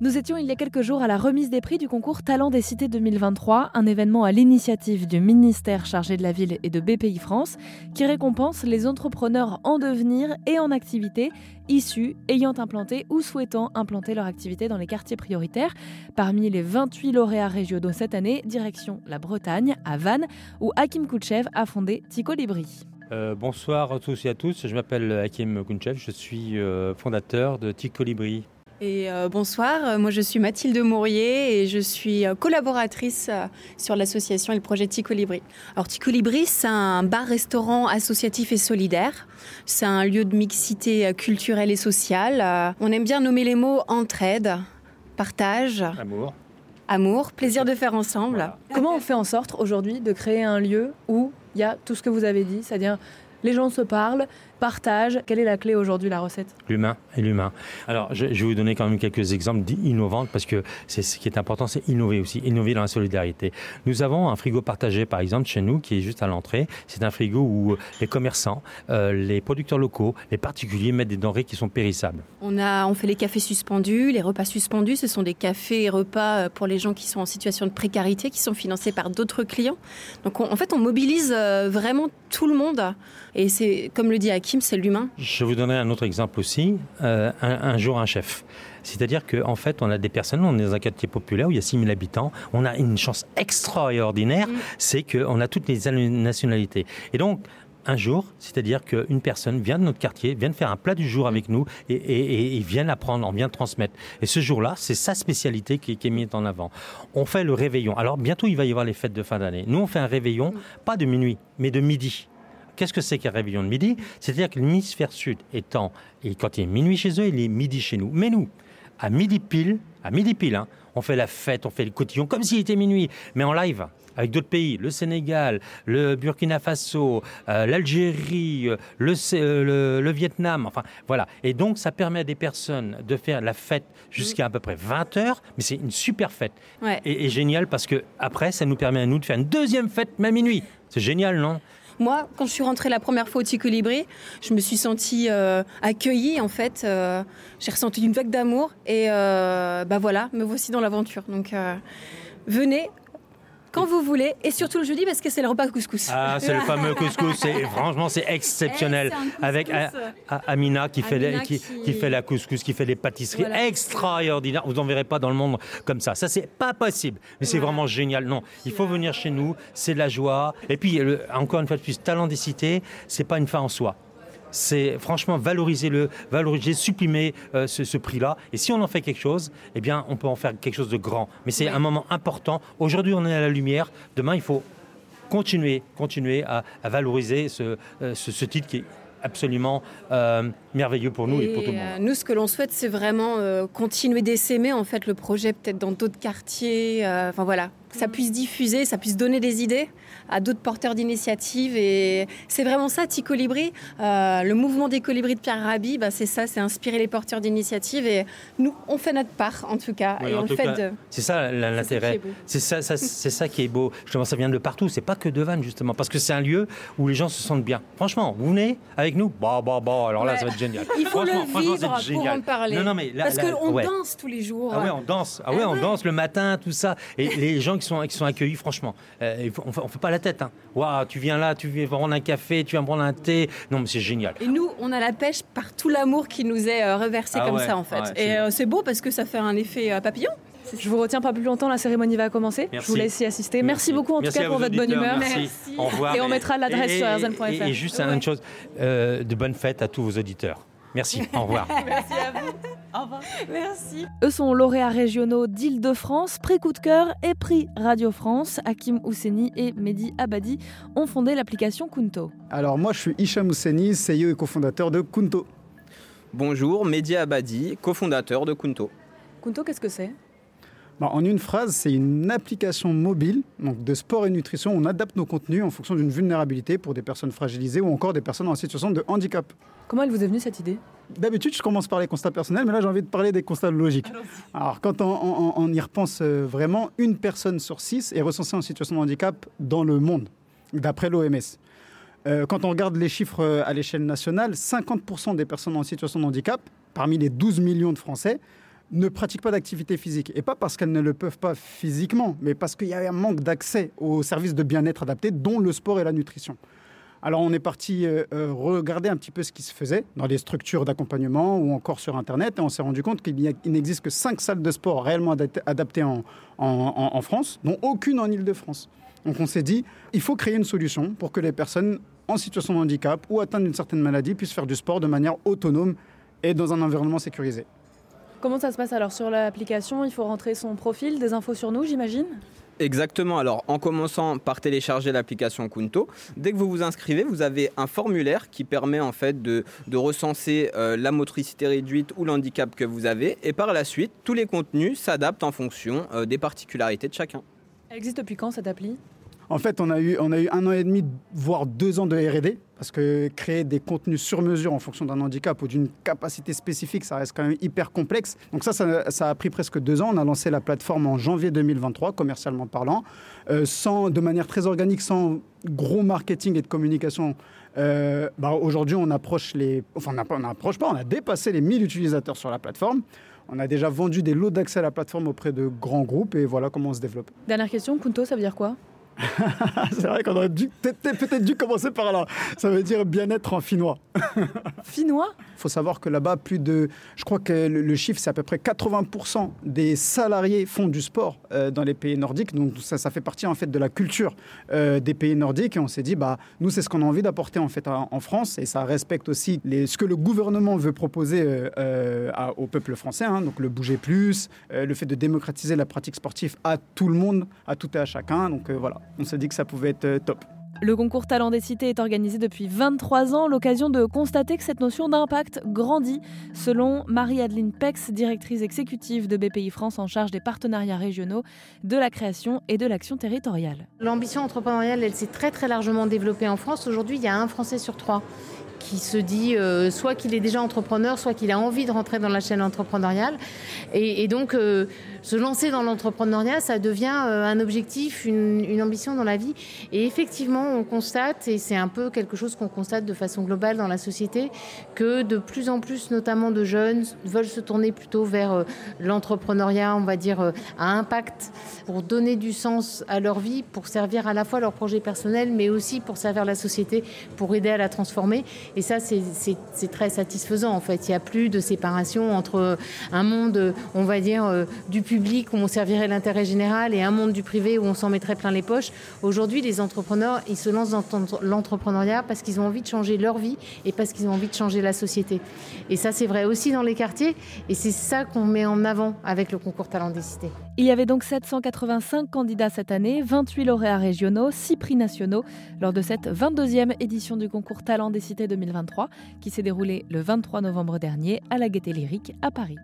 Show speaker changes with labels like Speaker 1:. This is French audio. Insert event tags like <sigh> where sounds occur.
Speaker 1: Nous étions il y a quelques jours à la remise des prix du concours Talent des Cités 2023, un événement à l'initiative du ministère chargé de la ville et de BPI France qui récompense les entrepreneurs en devenir et en activité issus, ayant implanté ou souhaitant implanter leur activité dans les quartiers prioritaires. Parmi les 28 lauréats régionaux cette année, direction la Bretagne, à Vannes, où Hakim Koutchev a fondé Tico Libri.
Speaker 2: Euh, bonsoir à tous et à tous, je m'appelle Hakim Koutchev, je suis euh, fondateur de Tico Libri.
Speaker 3: Et euh, bonsoir, moi je suis Mathilde Mourier et je suis euh, collaboratrice euh, sur l'association et le projet Ticolibri. Alors Ticolibri, c'est un bar-restaurant associatif et solidaire. C'est un lieu de mixité culturelle et sociale. On aime bien nommer les mots entraide, partage.
Speaker 2: Amour.
Speaker 3: Amour, plaisir de faire ensemble. Voilà.
Speaker 1: Comment on fait en sorte aujourd'hui de créer un lieu où il y a tout ce que vous avez dit, c'est-à-dire les gens se parlent, Quelle est la clé aujourd'hui, la recette?
Speaker 2: L'humain et l'humain. Alors, je, je, vais vous donner quand même quelques exemples innovants parce que c'est ce qui est important, c'est innover aussi, innover dans la solidarité. Nous avons un frigo partagé, par exemple, chez nous, qui est juste à l'entrée. C'est un frigo où les commerçants, euh, les producteurs locaux, les particuliers mettent des denrées qui sont périssables.
Speaker 3: On a, on fait les cafés suspendus, les repas suspendus. Ce sont des cafés et repas pour les gens qui sont en situation de précarité, qui sont financés par d'autres clients. Donc, on, en fait, on mobilise euh, vraiment tout le monde. Et c'est, comme le dit C'est l'humain.
Speaker 2: Je vous donnerai un autre exemple aussi. Euh, un, un, jour, un chef. C'est-à-dire qu'en en fait, on a des personnes, on est dans un quartier populaire où il y a 6000 habitants. On a une chance extraordinaire, mmh. c'est qu'on a toutes les nationalités. Et donc, un jour, c'est-à-dire qu'une personne vient de notre quartier, vient de faire un plat du jour avec nous et, et, et vient l'apprendre, on vient transmettre. Et ce jour-là, c'est sa spécialité qui, qui, est mise en avant. On fait le réveillon. Alors bientôt, il va y avoir les fêtes de fin d'année. Nous, on fait un réveillon, pas de minuit, mais de midi. Qu'est-ce que c'est qu'un réveillon de midi? C'est-à-dire que l'hémisphère sud étant, et quand il est minuit chez eux, il est midi chez nous. Mais nous, à midi pile, à midi pile, hein, on fait la fête, on fait le cotillon comme s'il était minuit, mais en live avec d'autres pays, le Sénégal, le Burkina Faso, euh, l'Algérie, le, euh, le, le, Vietnam, enfin voilà. Et donc ça permet à des personnes de faire la fête jusqu'à à peu près 20 heures, mais c'est une super fête.
Speaker 3: Ouais.
Speaker 2: Et, et génial parce que après ça nous permet à nous de faire une deuxième fête même minuit. C'est génial, non?
Speaker 3: Moi, quand je suis rentrée la première fois au Ticolibri, je me suis sentie euh, accueillie en fait. Euh, j'ai ressenti une vague d'amour et euh, bah voilà, me voici dans l'aventure. Donc venez, quand vous voulez, et surtout le jeudi parce que c'est le repas couscous.
Speaker 2: Ah, c'est le fameux couscous, c'est franchement c'est exceptionnel
Speaker 3: Eh,
Speaker 2: avec a, a, Amina qui fait les, qui,
Speaker 3: qui-
Speaker 2: qui fait la couscous, qui fait des pâtisseries
Speaker 3: Voilà.
Speaker 2: extraordinaires. Vous en verrez pas dans le monde comme ça. Ça c'est pas possible, mais c'est vraiment génial. Non, il faut venir chez nous, c'est de la joie. Et puis le- encore une fois de plus, talent des cités, c'est pas une fin en soi. C'est franchement valoriser le, valoriser, supprimer euh, ce, ce prix-là. Et si on en fait quelque chose, eh bien, on peut en faire quelque chose de grand. Mais c'est
Speaker 3: Oui.
Speaker 2: un moment important. Aujourd'hui, on est à la lumière. Demain, il faut continuer, continuer à, à valoriser ce, euh, ce, ce titre qui est absolument euh, merveilleux pour nous et, pour tout le monde.
Speaker 3: nous, ce que l'on souhaite, c'est vraiment continuer d'essaimer en fait le projet peut-être dans d'autres quartiers. Enfin voilà, que ça puisse diffuser, ça puisse donner des idées à d'autres porteurs d'initiatives. Et c'est vraiment ça, Ticolibri. Euh, le mouvement des colibris de Pierre Rabhi, bah, c'est ça, c'est inspirer les porteurs d'initiatives. Et nous, on fait notre part en tout cas.
Speaker 2: Oui,
Speaker 3: et
Speaker 2: en
Speaker 3: on le
Speaker 2: tout
Speaker 3: fait
Speaker 2: cas,
Speaker 3: de.
Speaker 2: C'est ça la-
Speaker 3: C'est ça qui
Speaker 2: l'intérêt.
Speaker 3: est beau.
Speaker 2: C'est ça, ça- c'est ça qui est beau. Justement, ça vient de partout. C'est pas que de Vannes, justement, parce que c'est un lieu où les gens se sentent bien. Franchement, vous venez avec nous, bah, bah, bah, alors là,
Speaker 3: Ouais.
Speaker 2: ça va être génial.
Speaker 3: Il faut le
Speaker 2: Franchement,
Speaker 3: vivre pour en parler.
Speaker 2: Non, non, mais là-
Speaker 3: Parce qu'on
Speaker 2: ouais.
Speaker 3: danse tous les jours.
Speaker 2: Ah ouais, on danse. Ah ouais,
Speaker 3: Ah
Speaker 2: on danse le matin, tout ça. Et les gens qui sont, qui sont accueillis, franchement, euh, on fait, on fait pas la tête. Hein. Waouh, tu viens là, tu viens prendre un café, tu viens prendre un thé. Non, mais c'est génial.
Speaker 3: Et nous, on a la pêche par tout l'amour qui nous est euh, reversé
Speaker 2: Ah
Speaker 3: comme
Speaker 2: ouais,
Speaker 3: ça, en fait.
Speaker 2: ouais,
Speaker 3: et euh, c'est beau parce que ça fait un effet euh, papillon.
Speaker 1: Je vous retiens pas plus longtemps, la cérémonie va commencer.
Speaker 2: Merci.
Speaker 1: Je vous laisse y assister. Merci, beaucoup en
Speaker 2: Merci
Speaker 1: tout cas pour votre bonne humeur.
Speaker 2: Merci.
Speaker 3: Merci.
Speaker 2: Au revoir.
Speaker 1: Et on mettra l'adresse sur rzn.fr.
Speaker 2: Et, et juste
Speaker 3: Ouais.
Speaker 2: une chose, euh, de bonnes fêtes à tous vos auditeurs. Merci. <laughs> Au revoir.
Speaker 3: Merci à vous. Au revoir. Merci.
Speaker 1: Eux sont lauréats régionaux d'Île-de-France, prix coup de cœur et prix Radio France. Hakim Ousseni et Mehdi Abadi ont fondé l'application Kunto.
Speaker 4: Alors moi je suis Hicham Ousseni, CEO et cofondateur de Kunto.
Speaker 5: Bonjour, Mehdi Abadi, cofondateur de Kunto.
Speaker 1: Kunto, qu'est-ce que c'est?
Speaker 4: Bah, en une phrase, c'est une application mobile donc de sport et nutrition. On adapte nos contenus en fonction d'une vulnérabilité pour des personnes fragilisées ou encore des personnes en situation de handicap.
Speaker 1: Comment elle vous est venue cette idée?
Speaker 4: D'habitude, je commence par les constats personnels, mais là, j'ai envie de parler des constats logiques. Alors, quand on, on- on y repense euh, vraiment, une personne sur six est recensée en situation de handicap dans le monde, d'après l'OMS. Euh, quand on regarde les chiffres euh, à l'échelle nationale, 50% des personnes en situation de handicap, parmi les 12 millions de Français, ne pratiquent pas d'activité physique. Et pas parce qu'elles ne le peuvent pas physiquement, mais parce qu'il y a un manque d'accès aux services de bien-être adaptés, dont le sport et la nutrition. Alors on est parti euh, euh, regarder un petit peu ce qui se faisait dans les structures d'accompagnement ou encore sur Internet et on s'est rendu compte qu'il n'existe que cinq salles de sport réellement adaptées en, en France, dont aucune en Ile-de-France. Donc on s'est dit, il faut créer une solution pour que les personnes en situation de handicap ou atteintes d'une certaine maladie puissent faire du sport de manière autonome et dans un environnement sécurisé.
Speaker 1: Comment ça se passe alors sur l'application? Il faut rentrer son profil, des infos sur nous, j'imagine?
Speaker 5: Exactement. Alors, en commençant par télécharger l'application Kunto, dès que vous vous inscrivez, vous avez un formulaire qui permet en fait de, recenser euh, la motricité réduite ou l'handicap que vous avez. Et par la suite, tous les contenus s'adaptent en fonction euh, des particularités de chacun.
Speaker 1: Elle existe depuis quand cette appli?
Speaker 4: En fait, on a, eu, on a eu un an et demi, voire deux ans de RD, parce que créer des contenus sur mesure en fonction d'un handicap ou d'une capacité spécifique, ça reste quand même hyper complexe. Donc ça, ça, a pris presque deux ans. On a lancé la plateforme en janvier 2023, commercialement parlant, euh, sans, de manière très organique, sans gros marketing et de communication. Euh, bah, aujourd'hui, on approche les... Enfin, on n'approche pas, on a dépassé les 1000 utilisateurs sur la plateforme. On a déjà vendu des lots d'accès à la plateforme auprès de grands groupes et voilà comment on se développe.
Speaker 1: Dernière question, Kunto, ça veut dire quoi? <laughs>
Speaker 4: c'est vrai qu'on aurait peut-être dû commencer par là. Ça veut dire bien-être en finnois. <laughs>
Speaker 1: finnois?
Speaker 4: Il faut savoir que là-bas, plus de. Je crois que le, chiffre, c'est à peu près 80% des salariés font du sport euh, dans les pays nordiques. Donc ça, ça fait partie en fait de la culture euh, des pays nordiques. Et on s'est dit, bah, nous, c'est ce qu'on a envie d'apporter en fait en France. Et ça respecte aussi les, ce que le gouvernement veut proposer euh, au peuple français. Hein. donc le bouger plus, le fait de démocratiser la pratique sportive à tout le monde, à tout et à chacun. Donc voilà on s'est dit que ça pouvait être euh, top.
Speaker 1: Le concours Talent des Cités est organisé depuis 23 ans, l'occasion de constater que cette notion d'impact grandit, selon Marie-Adeline Pex, directrice exécutive de BPI France en charge des partenariats régionaux, de la création et de l'action territoriale.
Speaker 6: L'ambition entrepreneuriale, elle s'est très très largement développée en France. Aujourd'hui, il y a un Français sur trois qui se dit euh, soit qu'il est déjà entrepreneur, soit qu'il a envie de rentrer dans la chaîne entrepreneuriale. Et, donc, euh, se lancer dans l'entrepreneuriat, ça devient euh, un objectif, une, ambition dans la vie. Et effectivement, on constate, et c'est un peu quelque chose qu'on constate de façon globale dans la société, que de plus en plus, notamment de jeunes, veulent se tourner plutôt vers l'entrepreneuriat, on va dire, à impact, pour donner du sens à leur vie, pour servir à la fois leur projet personnel, mais aussi pour servir la société, pour aider à la transformer. Et ça, c'est très satisfaisant en fait. Il n'y a plus de séparation entre un monde, on va dire, euh, du public où on servirait l'intérêt général et un monde du privé où on s'en mettrait plein les poches. Aujourd'hui, les entrepreneurs, ils se lancent dans l'entrepreneuriat parce qu'ils ont envie de changer leur vie et parce qu'ils ont envie de changer la société. Et ça, c'est vrai aussi dans les quartiers. Et c'est ça qu'on met en avant avec le concours Talent des Cités.
Speaker 1: Il y avait donc 785 candidats cette année, 28 lauréats régionaux, 6 prix nationaux lors de cette 22e édition du concours Talent des Cités 2023 qui s'est déroulée le 23 novembre dernier à la Gaîté Lyrique à Paris.